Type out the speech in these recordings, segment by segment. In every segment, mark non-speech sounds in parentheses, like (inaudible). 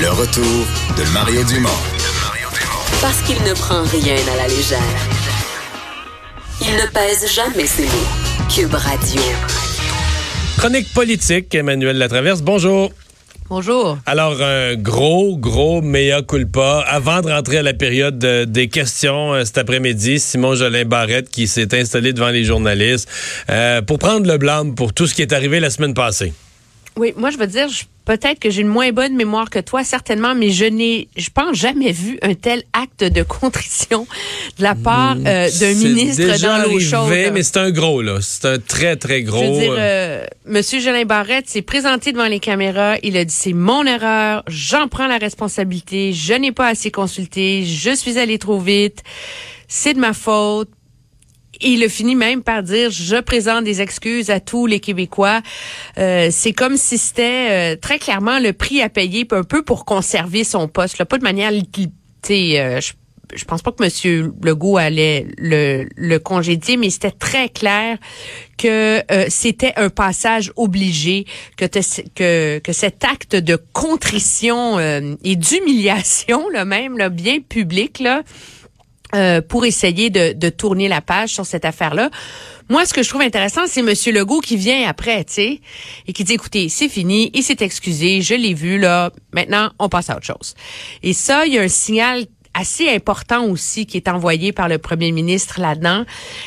Le retour de Mario Dumont. Parce qu'il ne prend rien à la légère. Il ne pèse jamais ses mots. Cube Radio. Chronique politique, Emmanuel Latraverse. Bonjour. Bonjour. Alors, un gros, gros mea culpa. Avant de rentrer à la période de- des questions euh, cet après-midi, Simon Jolin Barrette qui s'est installé devant les journalistes euh, pour prendre le blâme pour tout ce qui est arrivé la semaine passée. Oui, moi, je veux dire, je- peut-être que j'ai une moins bonne mémoire que toi, certainement, mais je n'ai, je pense, jamais vu un tel acte de contrition de la part euh, d'un ministre déjà dans l'eau chaude. mais c'est un gros, là. C'est un très, très Je gros. veux dire, euh, euh, Monsieur Jolin Barrette s'est présenté devant les caméras. Il a dit c'est mon erreur, j'en prends la responsabilité, je n'ai pas assez consulté, je suis allé trop vite, c'est de ma faute. Il a fini même par dire je présente des excuses à tous les Québécois. Euh, c'est comme si c'était euh, très clairement le prix à payer un peu pour conserver son poste. Là. Pas de manière, euh, je, je pense pas que M. Legault allait le, congédier, mais c'était très clair que euh, c'était un passage obligé, que, que cet acte de contrition euh, et d'humiliation, là même, là, bien public, là, euh, pour essayer de, tourner la page sur cette affaire-là. Moi, ce que je trouve intéressant, c'est Monsieur Legault qui vient après, tu sais, et qui dit, écoutez, c'est fini, il s'est excusé, je l'ai vu, là, maintenant, on passe à autre chose. Et ça, il y a un signal assez important aussi qui est envoyé par le premier ministre là-dedans,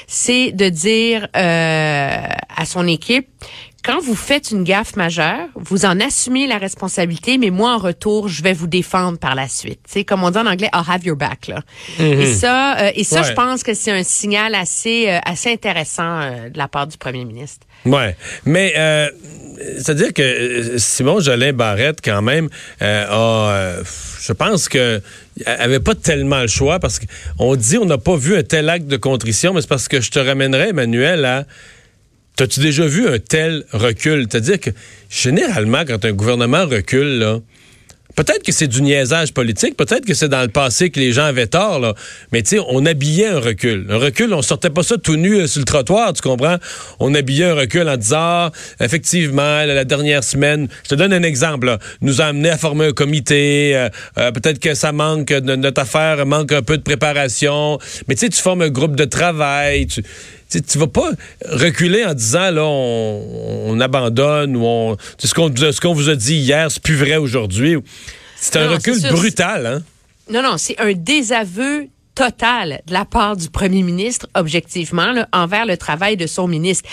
c'est de dire euh, à son équipe quand vous faites une gaffe majeure, vous en assumez la responsabilité, mais moi, en retour, je vais vous défendre par la suite. C'est comme on dit en anglais, I'll have your back. Là. Et ça, euh, et ça, Ouais. je pense que c'est un signal assez, euh, assez intéressant euh, de la part du premier ministre. Ouais, mais c'est-à-dire que Simon Jolin Barrette, quand même, a, je pense que avait pas tellement le choix parce qu'on dit on n'a pas vu un tel acte de contrition, mais c'est parce que je te ramènerais, Emmanuel, à T'as-tu déjà vu un tel recul? C'est-à-dire que généralement, quand un gouvernement recule, là, Peut-être que c'est du niaisage politique, peut-être que c'est dans le passé que les gens avaient tort, là. mais tu sais, on habillait un recul. Un recul, on sortait pas ça tout nu euh, sur le trottoir, tu comprends? On habillait un recul en disant, ah, effectivement, la, dernière semaine, je te donne un exemple, là, nous a amené à former un comité, euh, euh, peut-être que ça manque, notre affaire manque un peu de préparation, mais tu sais, tu formes un groupe de travail, tu... Tu tu vas pas reculer en disant là on, on abandonne ou on ce qu'on vous a dit hier c'est plus vrai aujourd'hui. C'est un Non, recul brutal hein? Non, non, c'est un désaveu total de la part du premier ministre, objectivement, là, envers le travail de son ministre.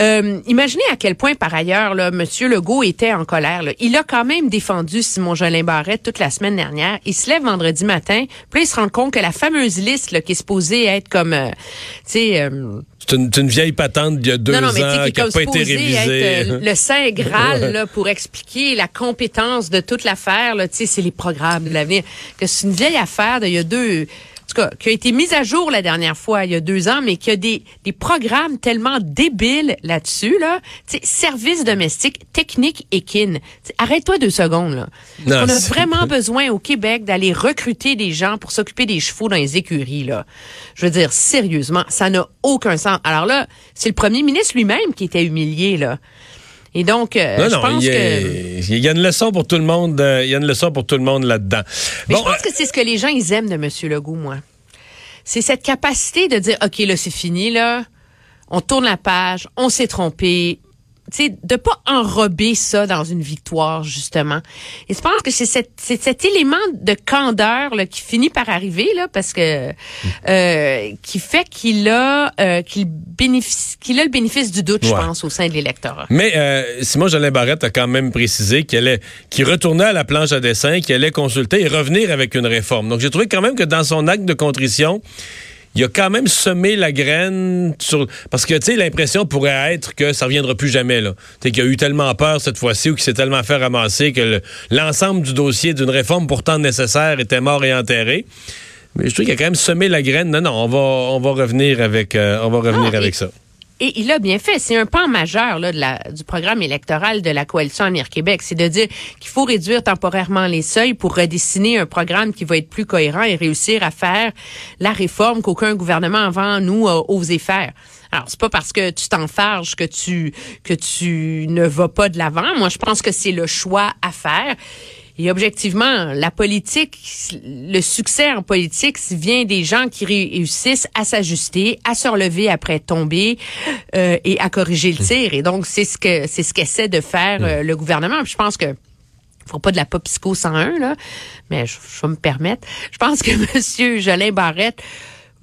Euh, imaginez à quel point, par ailleurs, là, M. Legault était en colère. là. Il a quand même défendu Simon Jolin Barrette toute la semaine dernière. Il se lève vendredi matin, puis il se rend compte que la fameuse liste là, qui est supposée être comme, euh, tu sais... euh, C'est une, vieille patente d'il y a deux non, non, ans qui n'a pas été révisée. être euh, (laughs) le saint graal là, pour expliquer la compétence de toute l'affaire. là. Tu sais, c'est les programmes de l'avenir. Que c'est une vieille affaire d'il y a deux... En tout cas, qui a été mise à jour la dernière fois, il y a deux ans, mais qui a des, des programmes tellement débiles là-dessus, là. Tu sais, services domestiques, techniques et kin. Arrête-toi deux secondes, là. Non, On a vraiment (laughs) besoin au Québec d'aller recruter des gens pour s'occuper des chevaux dans les écuries, là. Je veux dire, sérieusement, ça n'a aucun sens. Alors là, c'est le premier ministre lui-même qui était humilié, là. Et donc, euh, Non, je non, pense il y, a, que... il y a une leçon pour tout le monde. euh, il y a une leçon pour tout le monde là-dedans. Mais Bon, je pense que c'est ce que les gens, ils aiment de M. Legault, moi. C'est cette capacité de dire, OK, là, c'est fini, là. On tourne la page, on s'est trompé. Sais, de pas enrober ça dans une victoire, justement. Et je pense que c'est cet, c'est cet élément de candeur là, qui finit par arriver, là, parce que euh, qui fait qu'il a euh, qu'il bénéficie qu'il a le bénéfice du doute, je pense, au sein de l'électorat. Mais euh, Simon Jolin Barrette a quand même précisé qu'il allait, qu'il retournait à la planche à dessin, qu'il allait consulter et revenir avec une réforme. Donc j'ai trouvé quand même que dans son acte de contrition, il a quand même semé la graine sur parce que tu sais l'impression pourrait être que ça reviendra plus jamais là. Tu qu'il a eu tellement peur cette fois-ci ou qu'il s'est tellement fait ramasser que le- l'ensemble du dossier d'une réforme pourtant nécessaire était mort et enterré. Mais je trouve qu'il a quand même semé la graine. Non non, on va on va revenir avec euh, on va revenir Ah, avec et- ça. Et il a bien fait. C'est un pan majeur là, de la, du programme électoral de la coalition Avenir Québec. C'est de dire qu'il faut réduire temporairement les seuils pour redessiner un programme qui va être plus cohérent et réussir à faire la réforme qu'aucun gouvernement avant nous a osé faire. Alors, c'est pas parce que tu t'enfarges que tu que tu ne vas pas de l'avant. Moi, je pense que c'est le choix à faire. Et objectivement, la politique, le succès en politique vient des gens qui réussissent à s'ajuster, à se relever après tomber euh, et à corriger le tir. Et donc, c'est ce que c'est ce qu'essaie de faire euh, le gouvernement. je pense que faut pas de la pop psycho 101 là, mais je, je vais me permettre. Je pense que (laughs) Monsieur Jolin Barrette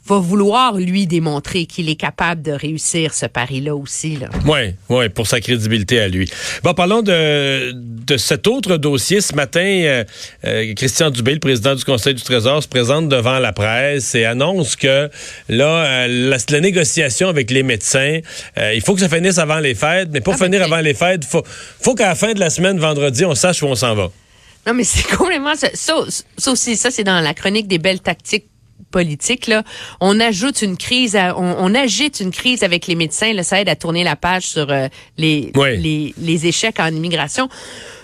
va vouloir lui démontrer qu'il est capable de réussir ce pari-là aussi. Là. Oui, oui, pour sa crédibilité à lui. Bon, parlons de, de cet autre dossier. Ce matin, euh, euh, Christian Dubé, le président du Conseil du Trésor, se présente devant la presse et annonce que là, euh, la, négociation avec les médecins, il faut que ça finisse avant les fêtes, mais pour ah, finir avant les fêtes, faut, faut qu'à la fin de la semaine, vendredi, on sache où on s'en va. Non, mais c'est (laughs) complètement ça. Ça, aussi, ça, c'est dans la chronique des belles tactiques politique, là, on ajoute une crise, on, agite une crise avec les médecins. Là, ça aide à tourner la page sur euh, les, les, les échecs en immigration.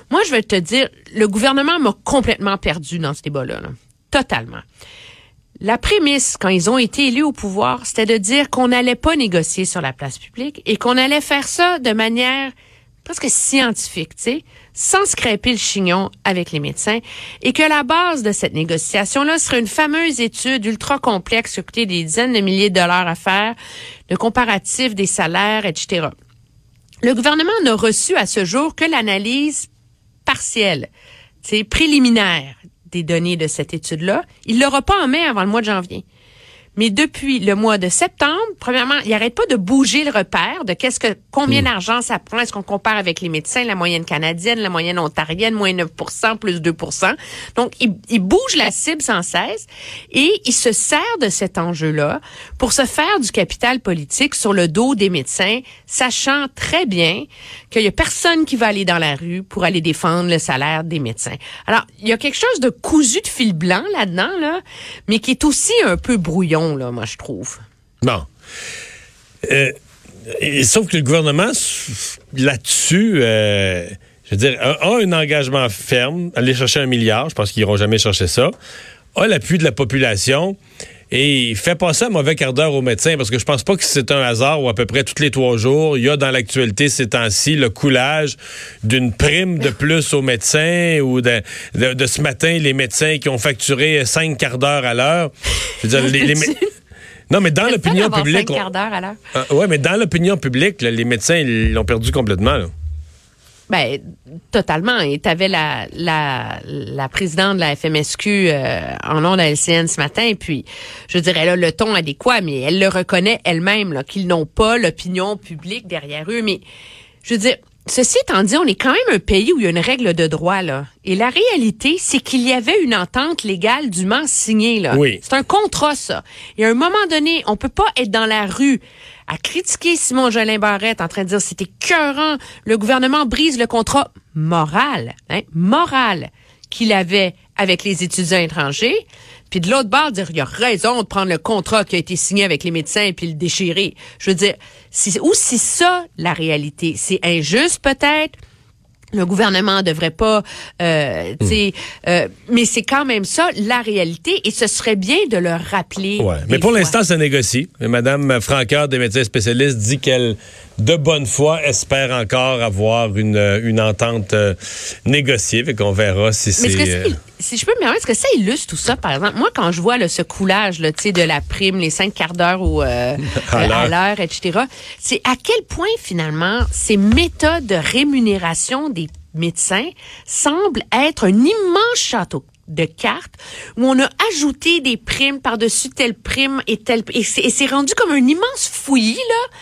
Moi, je vais te dire, le gouvernement m'a complètement perdu dans ce débat-là. Totalement. La prémisse, quand ils ont été élus au pouvoir, c'était de dire qu'on n'allait pas négocier sur la place publique et qu'on allait faire ça de manière presque scientifique, tu sais, sans scraper le chignon avec les médecins, et que la base de cette négociation-là serait une fameuse étude ultra complexe qui coûtait des dizaines de milliers de dollars à faire, le comparatif des salaires, etc. Le gouvernement n'a reçu à ce jour que l'analyse partielle, c'est préliminaire des données de cette étude-là. Il l'aura pas en mai avant le mois de janvier. Mais depuis le mois de septembre, premièrement, il n'arrête pas de bouger le repère de qu'est-ce que combien hmm. d'argent ça prend. Est-ce qu'on compare avec les médecins, la moyenne canadienne, la moyenne ontarienne, moins 9% plus 2 Donc, il, il, bouge la cible sans cesse et il se sert de cet enjeu-là pour se faire du capital politique sur le dos des médecins, sachant très bien qu'il y a personne qui va aller dans la rue pour aller défendre le salaire des médecins. Alors, il y a quelque chose de cousu de fil blanc là-dedans, là, mais qui est aussi un peu brouillon moi, je trouve. Bon. Euh, sauf que le gouvernement, là-dessus, euh, je veux dire, a, un engagement ferme, aller chercher un milliard, je pense qu'ils n'iront jamais chercher ça, a l'appui de la population et fait passer un mauvais quart d'heure aux médecins parce que je pense pas que c'est un hasard où à peu près tous les trois jours, il y a dans l'actualité ces temps-ci le coulage d'une prime de plus aux médecins ou de, de, ce matin, les médecins qui ont facturé cinq quarts d'heure à l'heure. Je veux dire, les, Non, mais dans l'opinion publique. Cinq quarts d'heure à l'heure. Ah, ouais, mais dans l'opinion publique, les médecins, ils l'ont perdu complètement. Là. Ben, totalement. Et tu avais la, la, la présidente de la FMSQ euh, en nom de la LCN ce matin, et puis je dirais là le ton adéquat, mais elle le reconnaît elle-même, qu'ils n'ont pas l'opinion publique derrière eux. Mais je veux dire, ceci étant dit, on est quand même un pays où il y a une règle de droit, là. Et la réalité, c'est qu'il y avait une entente légale dûment signée, là. Oui. C'est un contrat, ça. Et à un moment donné, on peut pas être dans la rue à critiquer Simon Jolin Barrette en train de dire c'était cœurant, le gouvernement brise le contrat moral, hein, moral qu'il avait avec les étudiants étrangers. Puis de l'autre bord, dire il y a raison de prendre le contrat qui a été signé avec les médecins puis le déchirer. Je veux dire, c'est aussi ça la réalité. C'est injuste peut-être, le gouvernement devrait pas, euh, hmm. euh, mais c'est quand même ça la réalité et ce serait bien de le rappeler. Ouais, mais pour l'instant, ça négocie. Madame Franqueur des médecins spécialistes dit qu'elle de bonne foi, espère encore avoir une, une entente euh, négociée. Fait qu'on verra si c'est. Euh, si je peux me permettre, est-ce que ça illustre tout ça, par exemple? Moi, quand je vois le ce coulage là, de la prime, les cinq quarts d'heure ou (laughs) euh, à l'heure, etc., c'est à quel point, finalement, ces méthodes de rémunération des médecins semblent être un immense château de cartes où on a ajouté des primes par-dessus telle prime et telle et c'est rendu comme un immense fouillis là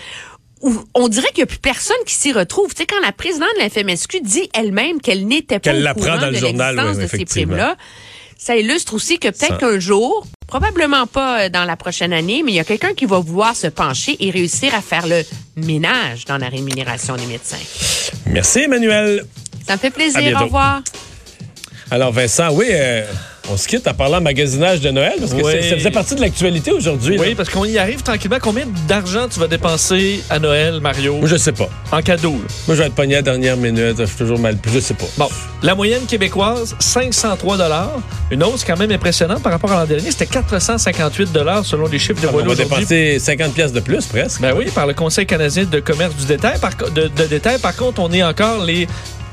on dirait qu'il n'y a plus personne qui s'y retrouve. Tu sais, quand la présidente de la FMSQ dit elle-même qu'elle n'était pas au courant de l'existence de ces primes-là, ça illustre aussi que peut-être qu'un jour, probablement pas euh, dans la prochaine année, mais il y a quelqu'un qui va vouloir se pencher et réussir à faire le ménage dans la rémunération des médecins. Merci, Emmanuel. Ça me fait plaisir. Au revoir. Alors, Vincent, oui. Euh, on se quitte en parlant magasinage de Noël parce que ça faisait partie de l'actualité aujourd'hui. Oui, parce qu'on y arrive tranquillement. Combien d'argent tu vas dépenser à Noël, Mario? Moi, je sais pas. En cadeau. Moi, je vais être pogné à la dernière minute. Je suis toujours mal. Je sais pas. Bon, la moyenne québécoise, 503 Une hausse quand même impressionnante par rapport à l'an dernier. C'était 458 selon les chiffres de ah, On va dépenser 50 pièces de plus presque. Ben oui, par le Conseil canadien de commerce du détail. Par, de, de détail. Par contre, on est encore les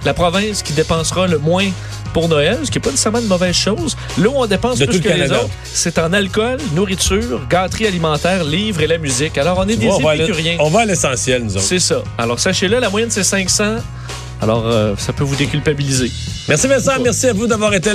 la province qui dépensera le moins pour Noël, ce qui n'est pas nécessairement une mauvaise chose. Là où on dépense De plus que le les autres, c'est en alcool, nourriture, gâterie alimentaire, livres et la musique. Alors, on est des l'e- épicuriens. on va à l'essentiel, nous autres. C'est ça. Alors, sachez-le, la moyenne, c'est 500. Alors, euh, ça peut vous déculpabiliser. Merci Vincent, merci à vous d'avoir été là.